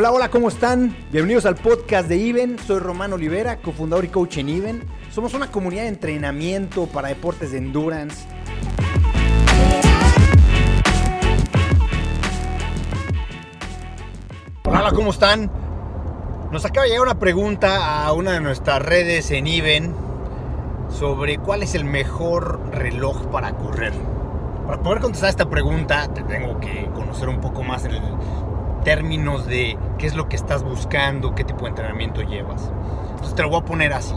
Hola, hola, ¿cómo están? Bienvenidos al podcast de Iven. Soy Román Olivera, cofundador y coach en Iven. Somos una comunidad de entrenamiento para deportes de endurance. Hola, ¿cómo están? Nos acaba de llegar una pregunta a una de nuestras redes en Iven sobre cuál es el mejor reloj para correr. Para poder contestar esta pregunta, te tengo que conocer un poco más el términos de qué es lo que estás buscando, qué tipo de entrenamiento llevas. Entonces te lo voy a poner así.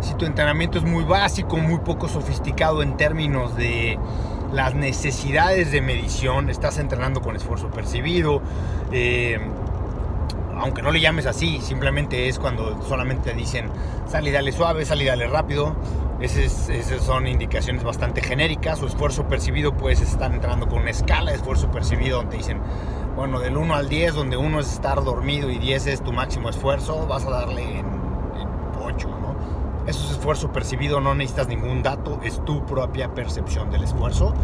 Si tu entrenamiento es muy básico, muy poco sofisticado en términos de las necesidades de medición, estás entrenando con esfuerzo percibido, eh, aunque no le llames así, simplemente es cuando solamente te dicen sal y dale suave, sal y dale rápido. Esas, esas son indicaciones bastante genéricas. O esfuerzo percibido, pues están entrando con una escala de esfuerzo percibido donde dicen, bueno, del 1 al 10, donde 1 es estar dormido y 10 es tu máximo esfuerzo, vas a darle en, en 8, ¿no? Eso es esfuerzo percibido, no necesitas ningún dato, es tu propia percepción del esfuerzo.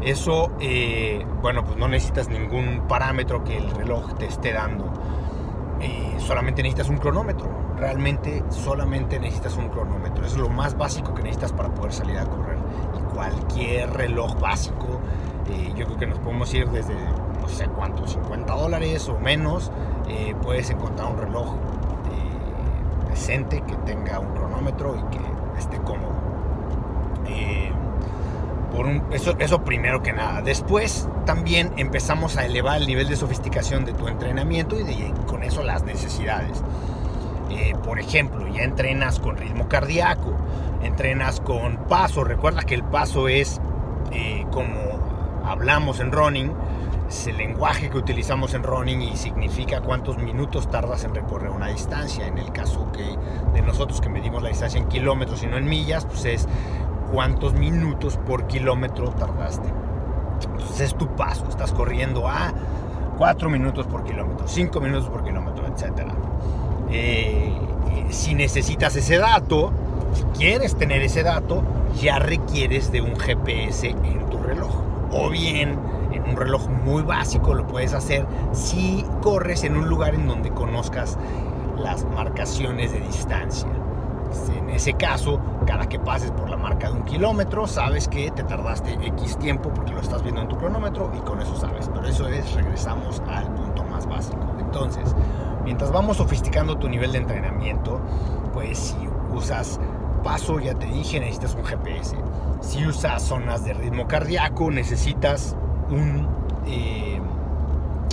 Eso, eh, bueno, pues no necesitas ningún parámetro que el reloj te esté dando eh, solamente necesitas un cronómetro. Realmente solamente necesitas un cronómetro. Es lo más básico que necesitas para poder salir a correr. Y cualquier reloj básico, eh, yo creo que nos podemos ir desde no sé cuántos, 50 dólares o menos. Eh, puedes encontrar un reloj eh, decente que tenga un cronómetro y que esté cómodo. Eh, por eso, eso primero que nada. Después también empezamos a elevar el nivel de sofisticación de tu entrenamiento y de, con eso las necesidades. Por ejemplo, ya entrenas con ritmo cardíaco, entrenas con paso. Recuerda que el paso es como hablamos en running, es el lenguaje que utilizamos en running y significa cuántos minutos tardas en recorrer una distancia. En el caso que de nosotros que medimos la distancia en kilómetros y no en millas, pues es cuántos minutos por kilómetro tardaste. Entonces es tu paso, estás corriendo a 4 minutos por kilómetro, 5 minutos por kilómetro, etc. Eh, si necesitas ese dato, si quieres tener ese dato, ya requieres de un GPS en tu reloj. O bien, en un reloj muy básico lo puedes hacer si corres en un lugar en donde conozcas las marcaciones de distancia. En ese caso, cada que pases por la marca de un kilómetro, sabes que te tardaste X tiempo porque lo estás viendo en tu cronómetro y con eso sabes. Pero eso es, regresamos al punto más básico. Entonces, mientras vamos sofisticando tu nivel de entrenamiento, pues si usas paso, ya te dije, necesitas un GPS. Si usas zonas de ritmo cardíaco, necesitas eh,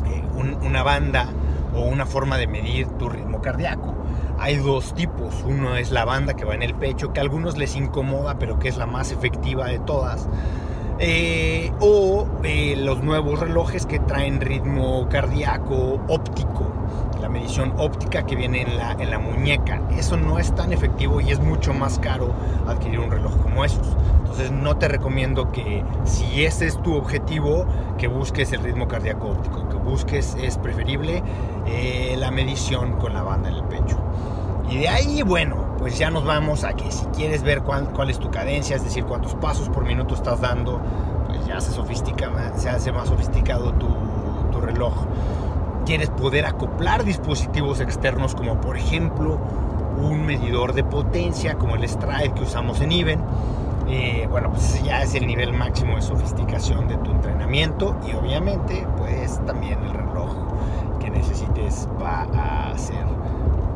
eh, un, una banda o una forma de medir tu ritmo cardíaco. Hay dos tipos. Uno es la banda que va en el pecho, que a algunos les incomoda, pero que es la más efectiva de todas. Eh, o los nuevos relojes que traen ritmo cardíaco óptico, medición óptica que viene en la, en la muñeca. Eso no es tan efectivo y es mucho más caro adquirir un reloj como esos. Entonces no te recomiendo que si ese es tu objetivo, que busques el ritmo cardíaco óptico, que busques es preferible eh, la medición con la banda en el pecho. Y de ahí, bueno, pues ya nos vamos a que si quieres ver cuál, cuál es tu cadencia, es decir, cuántos pasos por minuto estás dando, pues ya se sofistica, se hace más sofisticado tu, tu reloj. Quieres poder acoplar dispositivos externos como por ejemplo un medidor de potencia como el Stride que usamos en Even. Eh, bueno, pues ya es el nivel máximo de sofisticación de tu entrenamiento y obviamente pues también el reloj que necesites va a ser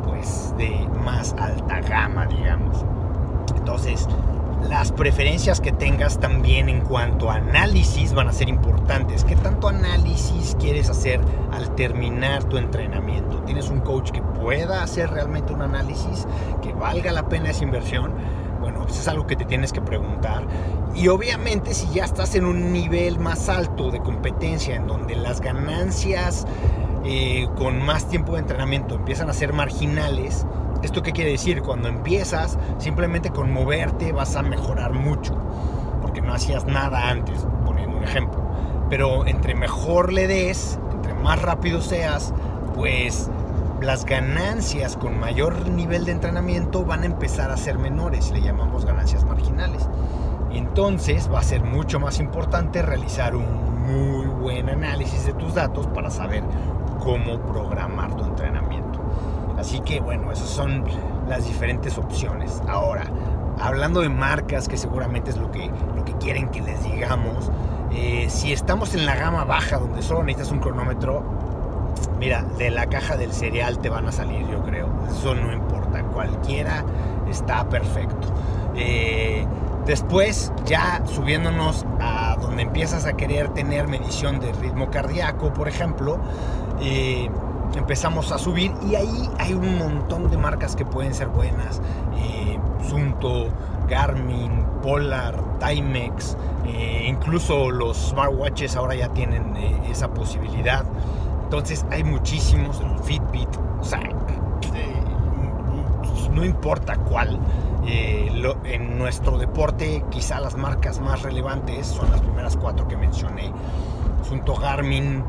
pues de más alta gama, digamos. Entonces, las preferencias que tengas también en cuanto a análisis van a ser importantes. ¿Qué tanto análisis quieres hacer al terminar tu entrenamiento? ¿Tienes un coach que pueda hacer realmente un análisis, que valga la pena esa inversión? Bueno, pues es algo que te tienes que preguntar. Y obviamente si ya estás en un nivel más alto de competencia, en donde las ganancias eh, con más tiempo de entrenamiento empiezan a ser marginales, ¿esto qué quiere decir? Cuando empiezas, simplemente con moverte vas a mejorar mucho, porque no hacías nada antes, poniendo un ejemplo. Pero entre mejor le des, entre más rápido seas, pues las ganancias con mayor nivel de entrenamiento van a empezar a ser menores, le llamamos ganancias marginales. Entonces va a ser mucho más importante realizar un muy buen análisis de tus datos para saber cómo programar tu entrenamiento. Así que bueno, esas son las diferentes opciones. Ahora, hablando de marcas, que seguramente es lo que, lo que quieren que les digamos, eh, si estamos en la gama baja donde solo necesitas un cronómetro, mira, de la caja del cereal te van a salir, yo creo. Eso no importa, cualquiera está perfecto. Eh, después, ya subiéndonos a donde empiezas a querer tener medición de ritmo cardíaco, por ejemplo, eh, empezamos a subir y ahí hay un montón de marcas que pueden ser buenas. Eh, Sunto, Garmin, Polar, Timex, eh, incluso los smartwatches ahora ya tienen eh, esa posibilidad. Entonces hay muchísimos, Fitbit, o sea, no importa cuál. en nuestro deporte quizá las marcas más relevantes son las primeras cuatro que mencioné. Garmin,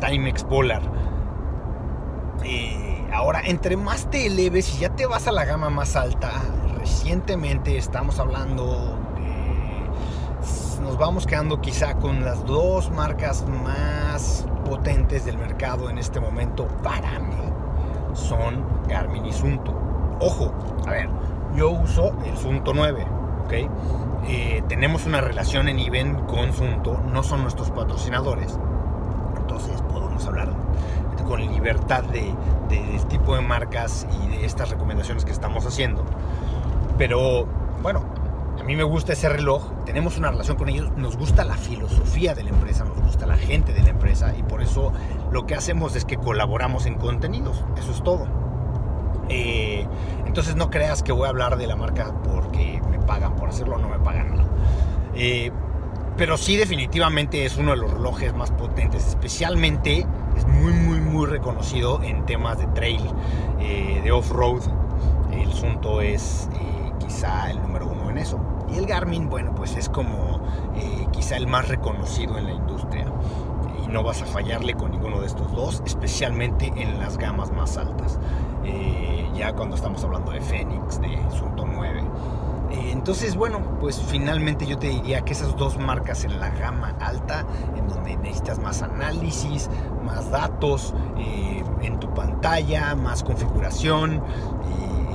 Timex Polar. ahora, entre más te eleves y ya te vas a la gama más alta, recientemente estamos hablando nos vamos quedando quizá con las dos marcas más potentes del mercado en este momento para mí son Garmin y Sunto. Ojo, a ver, yo uso el Sunto 9, ¿ok? Eh, tenemos una relación en IBEN con Sunto, no son nuestros patrocinadores, entonces podemos hablar con libertad de, del tipo de marcas y de estas recomendaciones que estamos haciendo. Pero bueno, a mí me gusta ese reloj, tenemos una relación con ellos, nos gusta la filosofía de la empresa, nos gusta la gente de la empresa y por eso lo que hacemos es que colaboramos en contenidos, eso es todo. Eh, entonces no creas que voy a hablar de la marca porque pagan por hacerlo, no me pagan nada. Eh, pero sí definitivamente es uno de los relojes más potentes, especialmente es muy muy muy reconocido en temas de trail, eh, de off-road. El Sunto es quizá el número uno en eso. Y el Garmin, bueno, pues es como eh, quizá el más reconocido en la industria. Y no vas a fallarle con ninguno de estos dos, especialmente en las gamas más altas. Eh, ya cuando estamos hablando de Phoenix, de Sunto 9. Eh, entonces, bueno, pues finalmente yo te diría que esas dos marcas en la gama alta, en donde necesitas más análisis, más datos en tu pantalla, más configuración,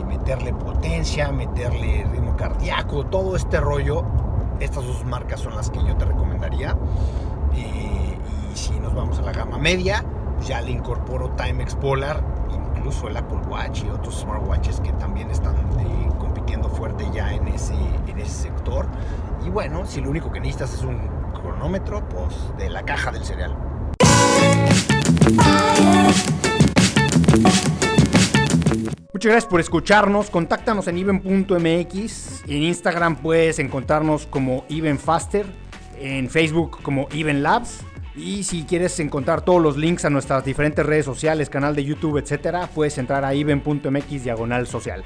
meterle potencia, meterle ritmo cardíaco, todo este rollo. Estas dos marcas son las que yo te recomendaría. y si nos vamos a la gama media, ya le incorporo Timex Polar, incluso el Apple Watch y otros smartwatches que también están eh, ya en ese, en ese sector. Y bueno, si lo único que necesitas es un cronómetro, pues de la caja del cereal. Muchas gracias por escucharnos. Contáctanos en even.mx. En Instagram puedes encontrarnos como evenfaster. En Facebook como Even Labs. Y si quieres encontrar todos los links a nuestras diferentes redes sociales, canal de YouTube, etcétera, puedes entrar a even.mx diagonal social.